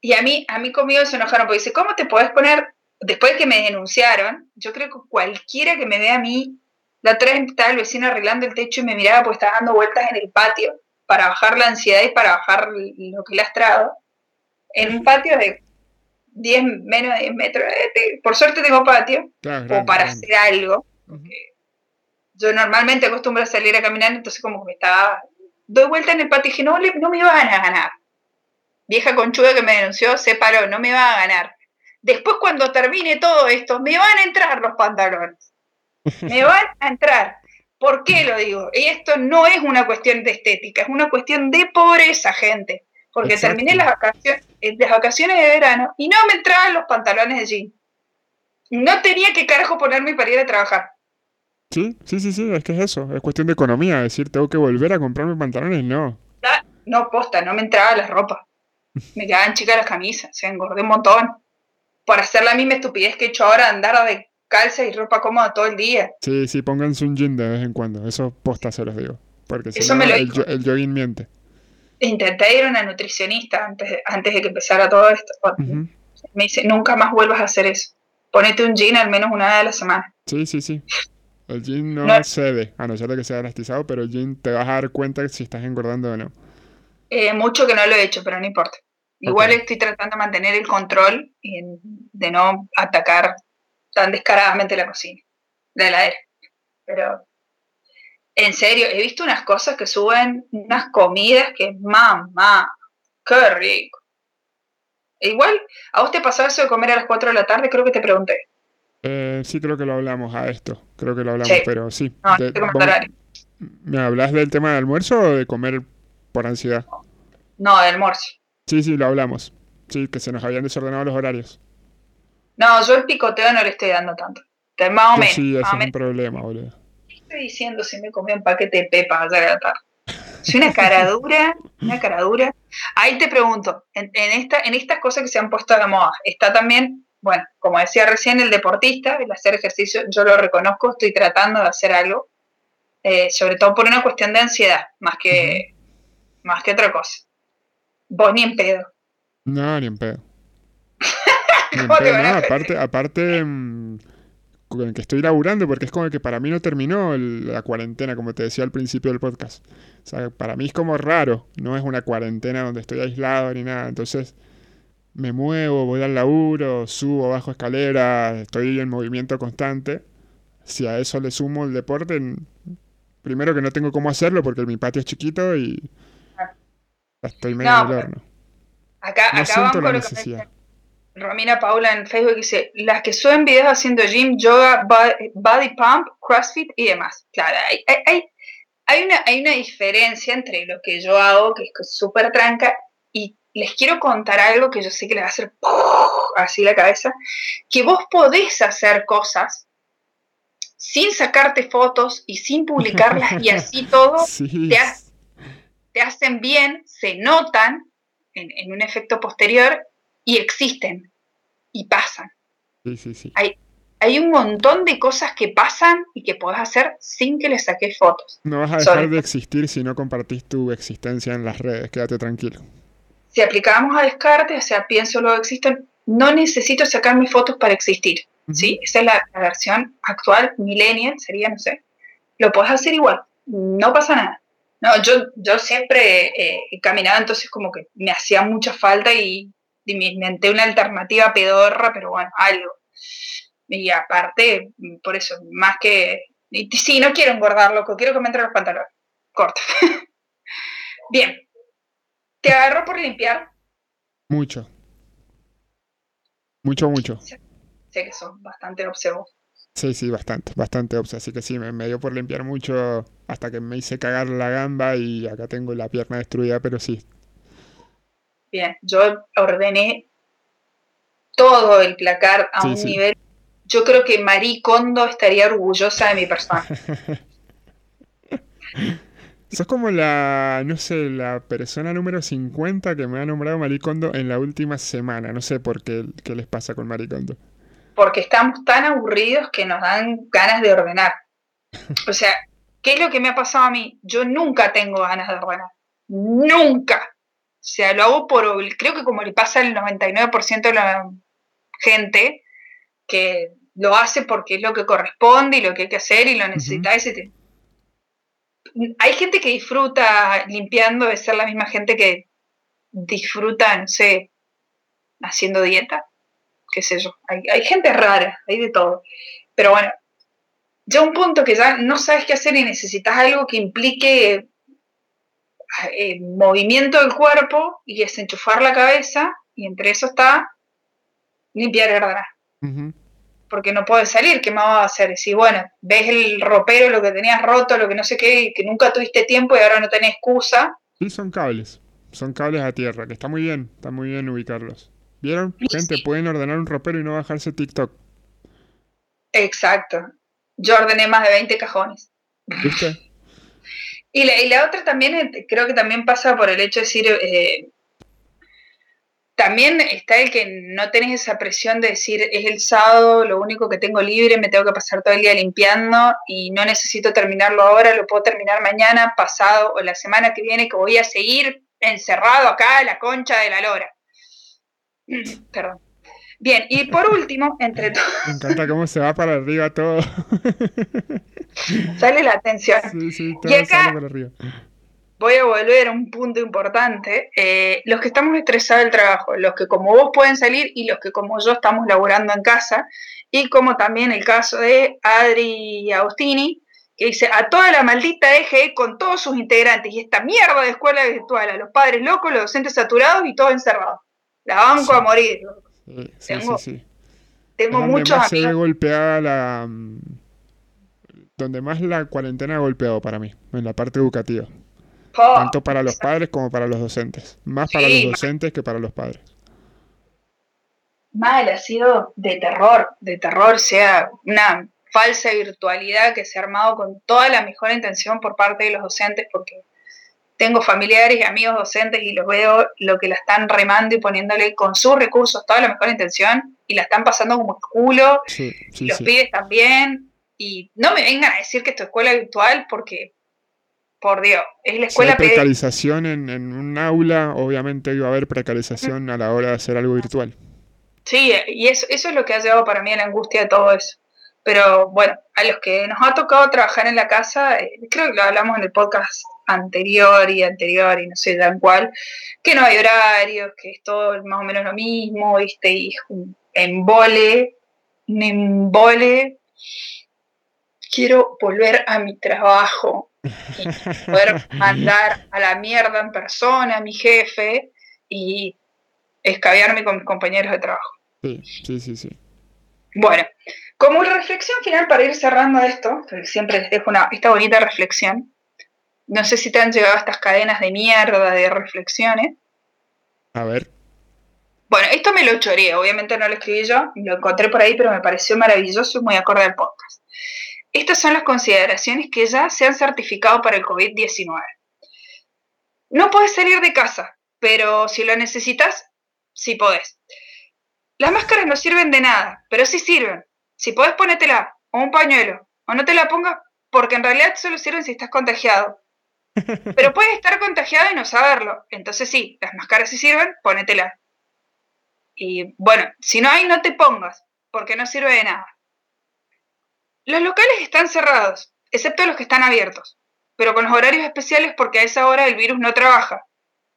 Y a mí, a mí conmigo se enojaron porque dice, ¿cómo te podés poner? Después de que me denunciaron, yo creo que cualquiera que me vea a mí, la otra vez estaba el vecino arreglando el techo y me miraba pues estaba dando vueltas en el patio para bajar la ansiedad y para bajar lo que estrado. En un patio de 10, menos de 10 metros. Eh, por suerte tengo patio, o para hacer algo. Yo normalmente acostumbro a salir a caminar, entonces como que me estaba... Doy vuelta en el patio y dije, no, no me iban a ganar. Vieja conchuda que me denunció, se paró, no me va a ganar. Después cuando termine todo esto, me van a entrar los pantalones. Me van a entrar. ¿Por qué lo digo? Y esto no es una cuestión de estética, es una cuestión de pobreza, gente porque terminé las vacaciones, eh, las vacaciones de verano y no me entraban los pantalones de jean. No tenía que carajo ponerme para ir a trabajar. Sí, sí, sí, sí, es que es eso, es cuestión de economía, decir, tengo que volver a comprarme pantalones, no. No, posta, no me entraba la ropa. Me quedaban chicas las camisas, se engordé un montón. Por hacer la misma estupidez que he hecho ahora, andar de calza y ropa cómoda todo el día. Sí, sí, pónganse un jean de vez en cuando, eso posta se los digo. Porque si no, el, el jogging miente intenté ir a una nutricionista antes de, antes de que empezara todo esto. Me dice, nunca más vuelvas a hacer eso. Ponete un jean al menos una vez a la semana. Sí, sí, sí. El jean no, cede, a no ser de que sea elastizado, pero el jean te vas a dar cuenta si estás engordando o no. Eh, mucho que no lo he hecho, pero no importa. Igual estoy tratando de mantener el control y de no atacar tan descaradamente la cocina, la heladera. Pero en serio, he visto unas cosas que suben, unas comidas que, mamá, qué rico. E igual, ¿a vos te pasó eso de comer a las 4 de la tarde? Creo que te pregunté. Eh, sí, creo que lo hablamos a esto. Creo que lo hablamos, pero sí. ¿Me hablas del tema del almuerzo o de comer por ansiedad? No, de almuerzo. Sí, sí, lo hablamos. Sí, que se nos habían desordenado los horarios. No, yo el picoteo no le estoy dando tanto. Más o menos. Sí, es un problema, boludo diciendo si me comí un paquete de pepas ayer a la tarde? Soy una cara dura, una cara dura. Ahí te pregunto, en, esta, en estas cosas que se han puesto a la moda, ¿está también bueno, como decía recién, el deportista, el hacer ejercicio, yo lo reconozco, estoy tratando de hacer algo, eh, sobre todo por una cuestión de ansiedad, más que, más que otra cosa. Vos ni en pedo. No, ni en pedo. aparte, aparte mm, con el que estoy laburando, porque es como que para mí no terminó la cuarentena, como te decía al principio del podcast. O sea, para mí es como raro, no es una cuarentena donde estoy aislado ni nada. Entonces, me muevo, voy al laburo, subo, bajo escaleras, estoy en movimiento constante. Si a eso le sumo el deporte, primero que no tengo cómo hacerlo porque mi patio es chiquito y ah. estoy medio en el horno. Acá, no acá siento la necesidad. Romina Paula en Facebook dice, las que suben videos haciendo gym, yoga, body pump, crossfit y demás. Claro, hay, hay, hay, una, hay una diferencia entre lo que yo hago, que es súper tranca, y les quiero contar algo que yo sé que le va a hacer así la cabeza, que vos podés hacer cosas sin sacarte fotos y sin publicarlas y así todo te, hacen bien, se notan en, un efecto posterior y existen y pasan. Hay, hay un montón de cosas que pasan y que podés hacer sin que le saques fotos. No vas a dejar de existir si no compartís tu existencia en las redes, quédate tranquilo si aplicamos a Descartes, o sea, pienso luego existen, no necesito sacar mis fotos para existir, ¿sí? Esa es la, versión actual, millennial, sería, no sé. Lo puedes hacer igual, no pasa nada. No, yo, yo siempre eh, he caminado, entonces como que me hacía mucha falta y, me inventé una alternativa pedorra, pero bueno, algo. Y aparte, por eso, más que... Y, sí, no quiero engordar, loco, quiero que me entre los pantalones. Corta. Bien, ¿Te agarro por limpiar? Mucho. Mucho, mucho. Sé, que son bastante observos. Sí, sí, bastante, bastante observos. Así que sí, me, dio por limpiar mucho hasta que me hice cagar la gamba y acá tengo la pierna destruida, pero sí. Bien, yo ordené todo el placar a un nivel. Yo creo que Marie Kondo estaría orgullosa de mi persona. Sos como la, no sé, la persona número 50 que me ha nombrado Maricondo en la última semana. No sé por qué, qué les pasa con Maricondo. Porque estamos tan aburridos que nos dan ganas de ordenar. O sea, ¿qué es lo que me ha pasado a mí? Yo nunca tengo ganas de ordenar. Nunca. O sea, lo hago por... Creo que como le pasa al 99% de la gente, que lo hace porque es lo que corresponde y lo que hay que hacer y lo necesita ese tiempo hay gente que disfruta limpiando de ser la misma gente que disfruta, no sé, haciendo dieta, qué sé yo. Hay, gente rara, hay de todo. Pero bueno, ya un punto que ya no sabes qué hacer y necesitas algo que implique eh, movimiento del cuerpo y desenchufar la cabeza, y entre eso está limpiar y porque no puedes salir, ¿qué más vas a hacer? Si, bueno, ves el ropero, lo que tenías roto, lo que no sé qué, que nunca tuviste tiempo y ahora no tenés excusa. Sí, son cables, son cables a tierra, que está muy bien, está muy bien ubicarlos. ¿Vieron? Gente, pueden ordenar un ropero y no bajarse TikTok. Exacto. Yo ordené más de 20 cajones. ¿Viste? y, la, y la otra también, eh, creo que también pasa por el hecho de decir, eh, también está el que no tenés esa presión de decir es el sábado, lo único que tengo libre, me tengo que pasar todo el día limpiando y no necesito terminarlo ahora, lo puedo terminar mañana, pasado o la semana que viene que voy a seguir encerrado acá a la concha de la lora. Perdón. Bien, y por último, entre todos. Me encanta cómo se va para arriba todo. sale la atención. Sí, sí, todo sale para arriba voy a volver a un punto importante. Eh, los que estamos estresados del trabajo, los que como vos pueden salir y los que como yo estamos laburando en casa, y como también el caso de Adri Agostini, que dice, a toda la maldita EGE con todos sus integrantes y esta mierda de escuela virtual, a los padres locos, los docentes saturados y todos encerrados. La banco a morir. Sí, tengo, sí, sí, tengo muchos más se golpeada la... Mm, donde más la cuarentena ha golpeado para mí, en la parte educativa. Tanto para los padres como para los docentes. Más para los docentes que para los padres. Mal, ha sido de terror, de terror, sea una falsa virtualidad que se ha armado con toda la mejor intención por parte de los docentes, porque tengo familiares y amigos docentes y los veo lo que la están remando y poniéndole con sus recursos toda la mejor intención y la están pasando como el culo. los pibes también. Y no me vengan a decir que esto es escuela virtual porque, por Dios, es la escuela... Si hay precarización en, en, un aula, obviamente iba a haber precarización a la hora de hacer algo virtual. Sí, y eso, eso es lo que ha llevado para mí a la angustia de todo eso. Pero bueno, a los que nos ha tocado trabajar en la casa, eh, creo que lo hablamos en el podcast anterior y anterior y no sé dan cuál, que no hay horarios, que es todo más o menos lo mismo, ¿viste? Y un embole, un embole. Quiero volver a mi trabajo y poder mandar a la mierda en persona a mi jefe y escabearme con mis compañeros de trabajo. Sí, sí, sí, sí. Bueno, como reflexión final para ir cerrando esto, siempre les dejo una, esta bonita reflexión, no sé si te han llegado estas cadenas de mierda de reflexiones. A ver. Bueno, esto me lo choré, obviamente no lo escribí yo, lo encontré por ahí, pero me pareció maravilloso y muy acorde al podcast. Estas son las consideraciones que ya se han certificado para el COVID-19. No puedes salir de casa, pero si lo necesitas, sí podés. Las máscaras no sirven de nada, pero sí sirven. Si podés, ponétela, o un pañuelo, o no te la pongas, porque en realidad solo sirven si estás contagiado. Pero puedes estar contagiado y no saberlo. Entonces sí, las máscaras sí sirven, ponétela. Y bueno, si no hay, no te pongas, porque no sirve de nada. Los locales están cerrados, excepto los que están abiertos, pero con los horarios especiales porque a esa hora el virus no trabaja,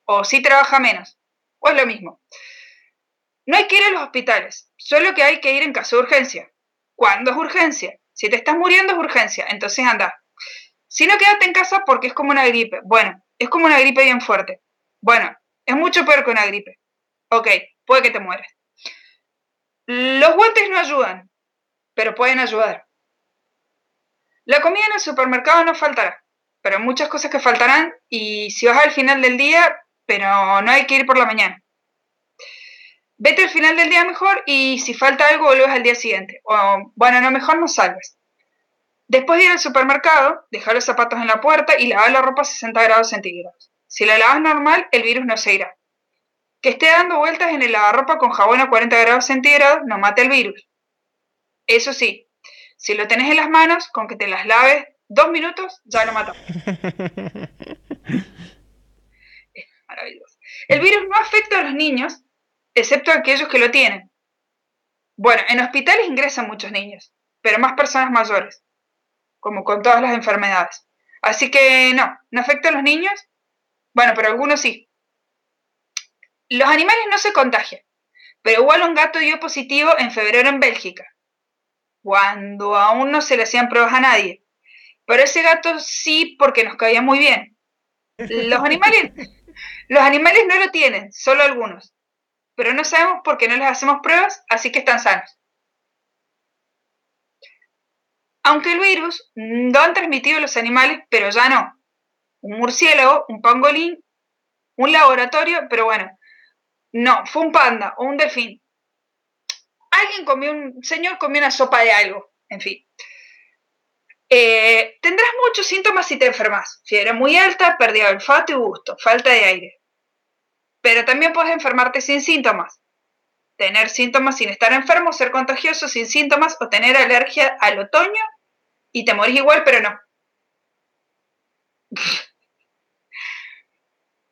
o sí trabaja menos, o es lo mismo. No hay que ir a los hospitales, solo que hay que ir en caso de urgencia. ¿Cuándo es urgencia? Si te estás muriendo es urgencia, entonces anda. Si no, quédate en casa porque es como una gripe. Bueno, es como una gripe bien fuerte. Bueno, es mucho peor que una gripe. Ok, puede que te mueras. Los guantes no ayudan, pero pueden ayudar. La comida en el supermercado no faltará, pero muchas cosas que faltarán y si vas al final del día, pero no hay que ir por la mañana. Vete al final del día mejor y si falta algo, vuelves al día siguiente. O, bueno, no, mejor no salgas. Después de ir al supermercado, dejar los zapatos en la puerta y lavar la ropa a 60 grados centígrados. Si la lavas normal, el virus no se irá. Que esté dando vueltas en el lavarropa con jabón a 40 grados centígrados no mata el virus. Eso sí, si lo tenés en las manos, con que te las laves dos minutos, ya lo mató. es maravilloso. El virus no afecta a los niños, excepto a aquellos que lo tienen. Bueno, en hospitales ingresan muchos niños, pero más personas mayores como con todas las enfermedades. Así que no, no afecta a los niños. Bueno, pero algunos sí. Los animales no se contagian, pero igual un gato dio positivo en febrero en Bélgica, cuando aún no se le hacían pruebas a nadie. Pero ese gato sí porque nos caía muy bien. Los animales, los animales no lo tienen, solo algunos. Pero no sabemos por qué no les hacemos pruebas, así que están sanos. Aunque el virus lo han transmitido los animales, pero ya no. Un murciélago, un pangolín, un laboratorio, pero bueno, no, fue un panda o un delfín. Alguien comió, un señor comió una sopa de algo, en fin. Eh, tendrás muchos síntomas si te enfermas. Fiebre muy alta, pérdida de olfato y gusto, falta de aire. Pero también puedes enfermarte sin síntomas. Tener síntomas sin estar enfermo, ser contagioso sin síntomas o tener alergia al otoño y te morís igual, pero no.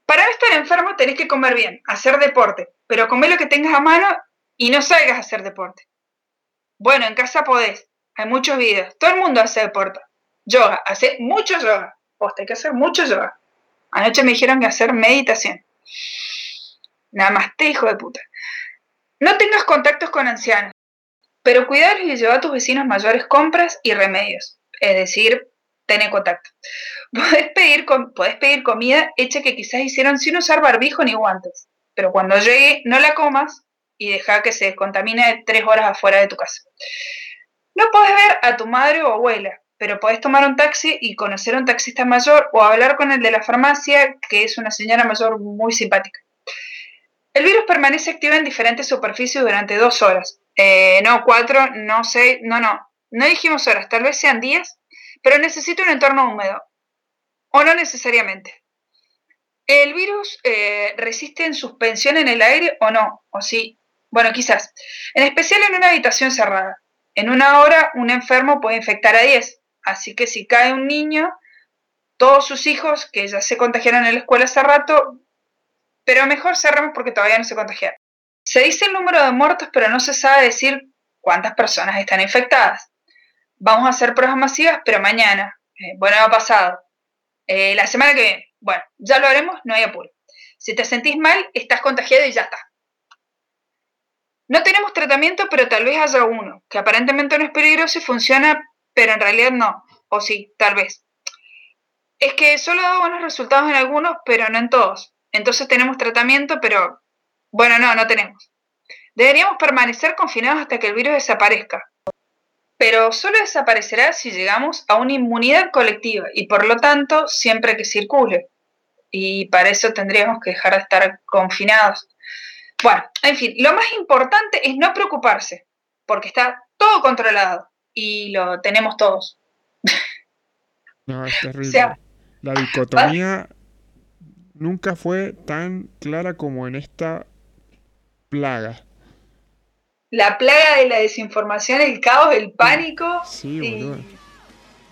Para estar enfermo tenés que comer bien, hacer deporte, pero comer lo que tengas a mano y no salgas a hacer deporte. Bueno, en casa podés, hay muchos videos, todo el mundo hace deporte. Yoga, hace mucho yoga. Posta, hay que hacer mucho yoga. Anoche me dijeron que hacer meditación. Nada más te hijo de puta. No tengas contactos con ancianos. Pero cuidarlos y llevar a tus vecinos mayores compras y remedios. Es decir, tener contacto. Puedes pedir, pedir comida hecha que quizás hicieron sin usar barbijo ni guantes. Pero cuando llegue, no la comas y deja que se descontamine tres horas afuera de tu casa. No puedes ver a tu madre o abuela, pero puedes tomar un taxi y conocer a un taxista mayor o hablar con el de la farmacia, que es una señora mayor muy simpática. El virus permanece activo en diferentes superficies durante dos horas, eh, no, cuatro, no sé, no, no. No dijimos horas, tal vez sean días, pero necesito un entorno húmedo. O no necesariamente. ¿El virus eh, resiste en suspensión en el aire o no? ¿O sí? Bueno, quizás. En especial en una habitación cerrada. En una hora un enfermo puede infectar a 10. Así que si cae un niño, todos sus hijos que ya se contagiaron en la escuela hace rato, pero mejor cerramos porque todavía no se contagiaron. Se dice el número de muertos, pero no se sabe decir cuántas personas están infectadas. Vamos a hacer pruebas masivas, pero mañana. Eh, bueno, ha pasado. Eh, la semana que viene. Bueno, ya lo haremos, no hay apuro. Si te sentís mal, estás contagiado y ya está. No tenemos tratamiento, pero tal vez haya uno, que aparentemente no es peligroso y funciona, pero en realidad no. O sí, tal vez. Es que solo da buenos resultados en algunos, pero no en todos. Entonces tenemos tratamiento, pero bueno, no, no tenemos. Deberíamos permanecer confinados hasta que el virus desaparezca. Pero solo desaparecerá si llegamos a una inmunidad colectiva y por lo tanto siempre que circule. Y para eso tendríamos que dejar de estar confinados. Bueno, en fin, lo más importante es no preocuparse, porque está todo controlado y lo tenemos todos. No, es terrible. la dicotomía nunca fue tan clara como en esta plaga. La plaga de la desinformación, el caos, el pánico. Sí, y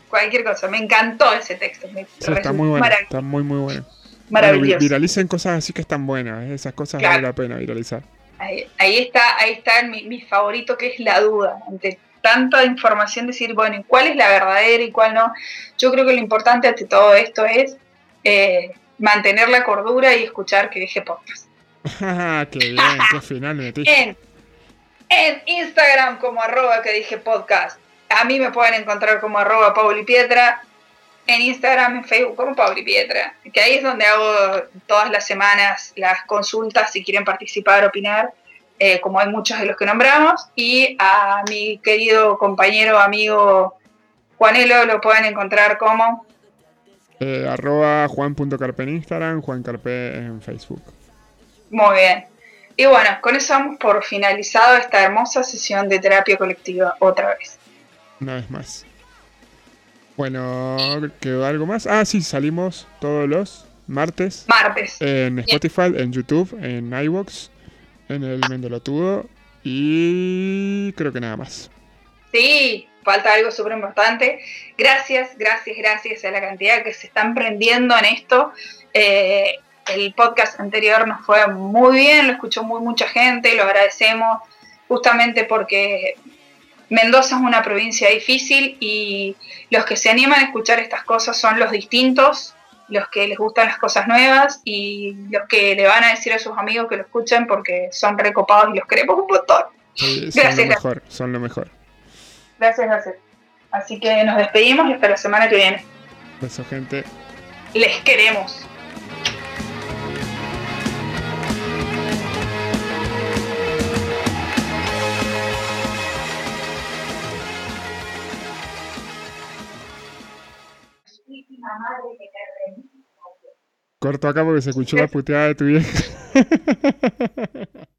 Cualquier cosa. Me encantó ese texto. está muy bueno. Está muy, muy bueno. Maravilloso. viralicen cosas así que están buenas. ¿eh? Esas cosas vale la pena viralizar. Ahí, está, ahí está mi, mi, favorito que es la duda. Ante tanta información, decir, bueno, ¿cuál es la verdadera y cuál no? Yo creo que lo importante ante todo esto es eh, mantener la cordura y escuchar que dije podcast. qué bien, qué final En, en Instagram como arroba que dije podcast. A mí me pueden encontrar como arroba Pauli Pietra. En Instagram, en Facebook como Pauli Pietra. Que ahí es donde hago todas las semanas las consultas si quieren participar, opinar. Eh, como hay muchos de los que nombramos. Y a mi querido compañero, amigo Juanelo, lo pueden encontrar como eh, arroba juan.carpe en Instagram, Juan Carpe en Facebook. Muy bien. Y bueno, con eso vamos por finalizado esta hermosa sesión de terapia colectiva otra vez. Una vez más. Bueno, ¿quedó algo más? Ah, sí, salimos todos los martes. Martes. En Spotify, en YouTube, en iVoox, en el Mendelotudo y creo que nada más. Sí, falta algo súper importante. Gracias, gracias, gracias a la cantidad que se están prendiendo en esto. Eh, el podcast anterior nos fue muy bien, lo escuchó muy mucha gente, lo agradecemos justamente porque Mendoza es una provincia difícil y los que se animan a escuchar estas cosas son los distintos, los que les gustan las cosas nuevas y los que le van a decir a sus amigos que lo escuchen porque son recopados y los queremos un montón. son lo mejor, son lo mejor. Gracias, gracias. Así que nos despedimos y hasta la semana que viene. Beso, gente. Les queremos. Corto acá porque se escuchó la puteada de tu vieja.